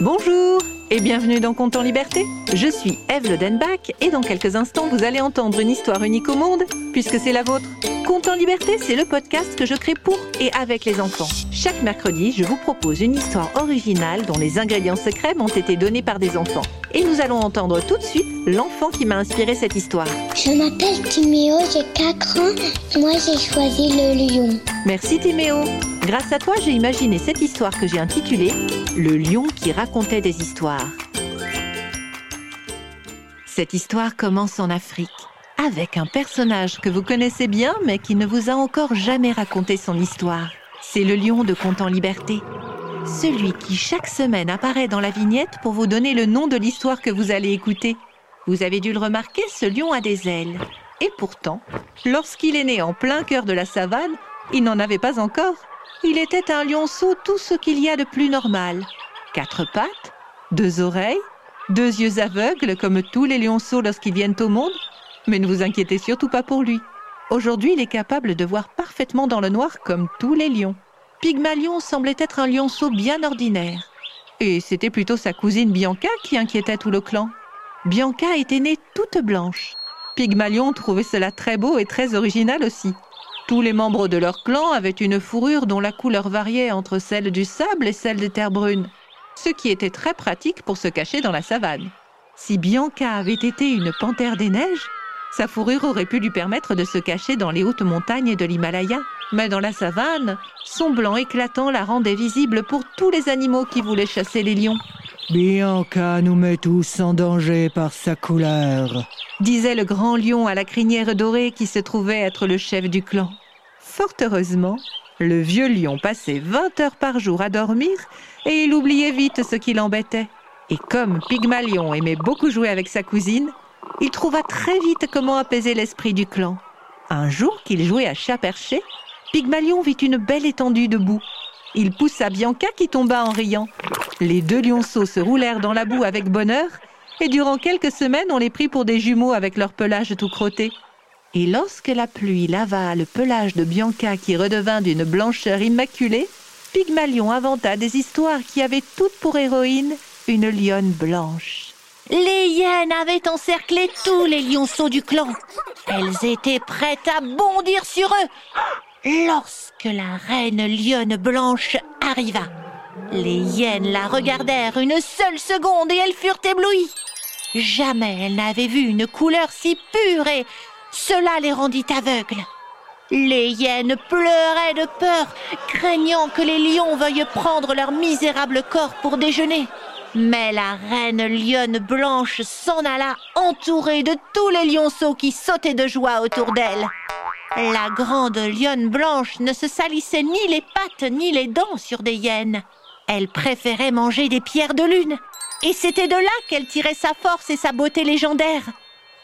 Bonjour et bienvenue dans Compte en Liberté. Je suis Eve Lodenbach et dans quelques instants vous allez entendre une histoire unique au monde puisque c'est la vôtre. Compte en Liberté, c'est le podcast que je crée pour et avec les enfants. Chaque mercredi, je vous propose une histoire originale dont les ingrédients secrets m'ont été donnés par des enfants. Et nous allons entendre tout de suite l'enfant qui m'a inspiré cette histoire. Je m'appelle Timéo, j'ai 4 ans. Moi, j'ai choisi le lion. Merci Timéo. Grâce à toi, j'ai imaginé cette histoire que j'ai intitulée Le lion qui racontait des histoires. Cette histoire commence en Afrique avec un personnage que vous connaissez bien mais qui ne vous a encore jamais raconté son histoire. C'est le lion de Conte en Liberté. Celui qui chaque semaine apparaît dans la vignette pour vous donner le nom de l'histoire que vous allez écouter. Vous avez dû le remarquer, ce lion a des ailes. Et pourtant, lorsqu'il est né en plein cœur de la savane, il n'en avait pas encore. Il était un lionceau tout ce qu'il y a de plus normal. Quatre pattes, deux oreilles, deux yeux aveugles comme tous les lionceaux lorsqu'ils viennent au monde. Mais ne vous inquiétez surtout pas pour lui. Aujourd'hui, il est capable de voir parfaitement dans le noir comme tous les lions. Pygmalion semblait être un lionceau bien ordinaire. Et c'était plutôt sa cousine Bianca qui inquiétait tout le clan. Bianca était née toute blanche. Pygmalion trouvait cela très beau et très original aussi. Tous les membres de leur clan avaient une fourrure dont la couleur variait entre celle du sable et celle des terres brunes, ce qui était très pratique pour se cacher dans la savane. Si Bianca avait été une panthère des neiges, sa fourrure aurait pu lui permettre de se cacher dans les hautes montagnes de l'Himalaya. Mais dans la savane, son blanc éclatant la rendait visible pour tous les animaux qui voulaient chasser les lions. Bianca nous met tous en danger par sa couleur, disait le grand lion à la crinière dorée qui se trouvait être le chef du clan. Fort heureusement, le vieux lion passait 20 heures par jour à dormir et il oubliait vite ce qui l'embêtait. Et comme Pygmalion aimait beaucoup jouer avec sa cousine, il trouva très vite comment apaiser l'esprit du clan. Un jour qu'il jouait à chat perché, Pygmalion vit une belle étendue de boue. Il poussa Bianca qui tomba en riant. Les deux lionceaux se roulèrent dans la boue avec bonheur, et durant quelques semaines on les prit pour des jumeaux avec leur pelage tout crotté. Et lorsque la pluie lava le pelage de Bianca qui redevint d'une blancheur immaculée, Pygmalion inventa des histoires qui avaient toutes pour héroïne une lionne blanche. Les hyènes avaient encerclé tous les lionceaux du clan. Elles étaient prêtes à bondir sur eux lorsque la reine lionne blanche arriva. Les hyènes la regardèrent une seule seconde et elles furent éblouies. Jamais elles n'avaient vu une couleur si pure et cela les rendit aveugles. Les hyènes pleuraient de peur, craignant que les lions veuillent prendre leur misérable corps pour déjeuner. Mais la reine lionne blanche s'en alla entourée de tous les lionceaux qui sautaient de joie autour d'elle. La grande lionne blanche ne se salissait ni les pattes ni les dents sur des hyènes. Elle préférait manger des pierres de lune. Et c'était de là qu'elle tirait sa force et sa beauté légendaire.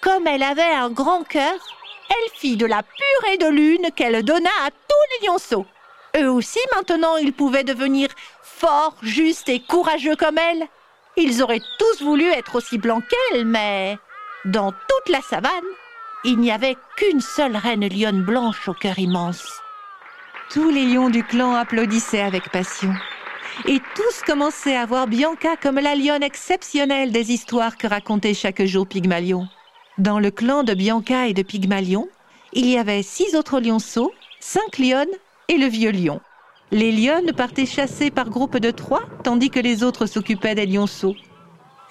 Comme elle avait un grand cœur, elle fit de la purée de lune qu'elle donna à tous les lionceaux. Eux aussi, maintenant, ils pouvaient devenir forts, justes et courageux comme elle. Ils auraient tous voulu être aussi blancs qu'elle, mais dans toute la savane, il n'y avait qu'une seule reine lionne blanche au cœur immense. Tous les lions du clan applaudissaient avec passion. Et tous commençaient à voir Bianca comme la lionne exceptionnelle des histoires que racontait chaque jour Pygmalion. Dans le clan de Bianca et de Pygmalion, il y avait six autres lionceaux, cinq lionnes et le vieux lion. Les lionnes partaient chasser par groupe de trois, tandis que les autres s'occupaient des lionceaux.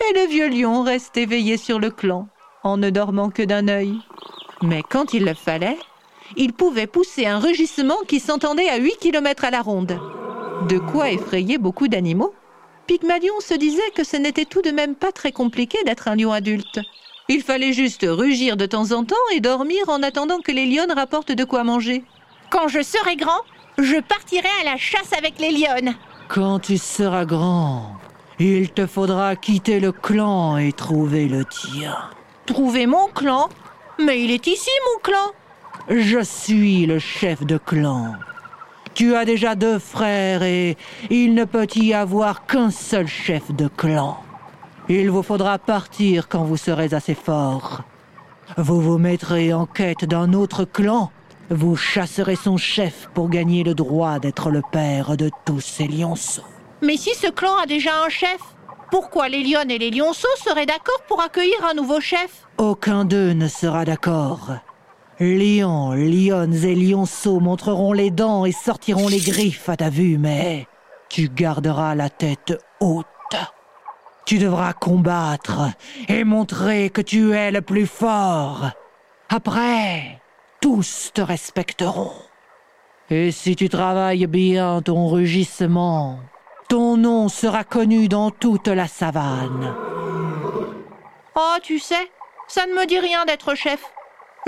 Et le vieux lion restait veillé sur le clan, en ne dormant que d'un œil. Mais quand il le fallait, il pouvait pousser un rugissement qui s'entendait à huit kilomètres à la ronde. De quoi effrayer beaucoup d'animaux. Pygmalion se disait que ce n'était tout de même pas très compliqué d'être un lion adulte. Il fallait juste rugir de temps en temps et dormir en attendant que les lionnes rapportent de quoi manger. Quand je serai grand, je partirai à la chasse avec les lionnes. Quand tu seras grand, il te faudra quitter le clan et trouver le tien. Trouver mon clan Mais il est ici, mon clan. Je suis le chef de clan. Tu as déjà deux frères et il ne peut y avoir qu'un seul chef de clan. Il vous faudra partir quand vous serez assez fort. Vous vous mettrez en quête d'un autre clan. Vous chasserez son chef pour gagner le droit d'être le père de tous ces lionceaux. Mais si ce clan a déjà un chef Pourquoi les lionnes et les lionceaux seraient d'accord pour accueillir un nouveau chef? Aucun d'eux ne sera d'accord. Lions, lionnes et lionceaux montreront les dents et sortiront les griffes à ta vue, mais tu garderas la tête haute. Tu devras combattre et montrer que tu es le plus fort. Après, tous te respecteront. Et si tu travailles bien ton rugissement, ton nom sera connu dans toute la savane. Oh, tu sais, ça ne me dit rien d'être chef.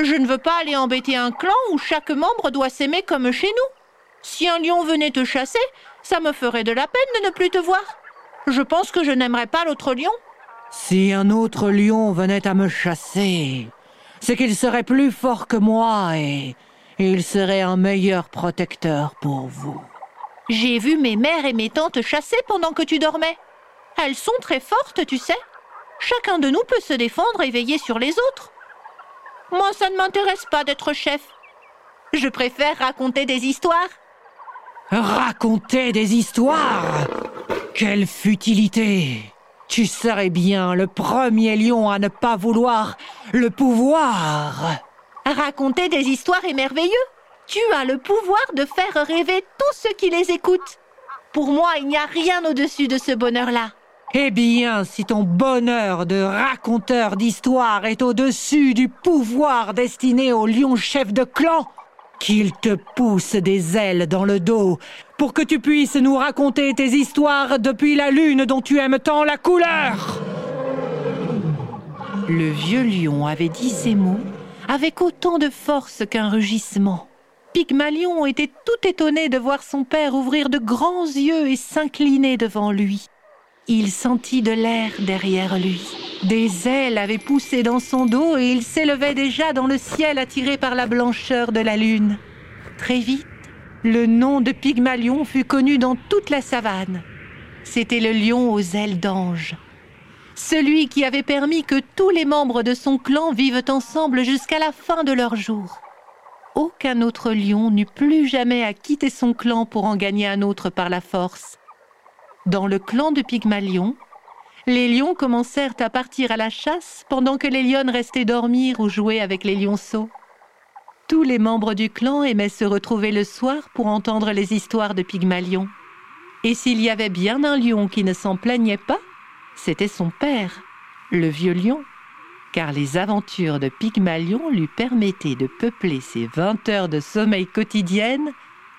Je ne veux pas aller embêter un clan où chaque membre doit s'aimer comme chez nous. Si un lion venait te chasser, ça me ferait de la peine de ne plus te voir. Je pense que je n'aimerais pas l'autre lion. Si un autre lion venait à me chasser, c'est qu'il serait plus fort que moi et il serait un meilleur protecteur pour vous. J'ai vu mes mères et mes tantes chasser pendant que tu dormais. Elles sont très fortes, tu sais. Chacun de nous peut se défendre et veiller sur les autres. Moi, ça ne m'intéresse pas d'être chef. Je préfère raconter des histoires. Raconter des histoires? Quelle futilité Tu serais bien le premier lion à ne pas vouloir le pouvoir. Raconter des histoires est merveilleux. Tu as le pouvoir de faire rêver tous ceux qui les écoutent. Pour moi, il n'y a rien au-dessus de ce bonheur-là. Eh bien, si ton bonheur de raconteur d'histoire est au-dessus du pouvoir destiné au lion chef de clan, qu'il te pousse des ailes dans le dos pour que tu puisses nous raconter tes histoires depuis la lune dont tu aimes tant la couleur. Le vieux lion avait dit ces mots avec autant de force qu'un rugissement. Pygmalion était tout étonné de voir son père ouvrir de grands yeux et s'incliner devant lui. Il sentit de l'air derrière lui. Des ailes avaient poussé dans son dos et il s'élevait déjà dans le ciel attiré par la blancheur de la lune. Très vite, le nom de Pygmalion fut connu dans toute la savane. C'était le lion aux ailes d'ange. Celui qui avait permis que tous les membres de son clan vivent ensemble jusqu'à la fin de leur jour. Aucun autre lion n'eut plus jamais à quitter son clan pour en gagner un autre par la force. Dans le clan de Pygmalion, les lions commencèrent à partir à la chasse pendant que les lionnes restaient dormir ou jouer avec les lionceaux. Tous les membres du clan aimaient se retrouver le soir pour entendre les histoires de Pygmalion. Et s'il y avait bien un lion qui ne s'en plaignait pas, c'était son père, le vieux lion, car les aventures de Pygmalion lui permettaient de peupler ses vingt heures de sommeil quotidiennes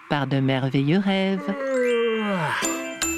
par de merveilleux rêves.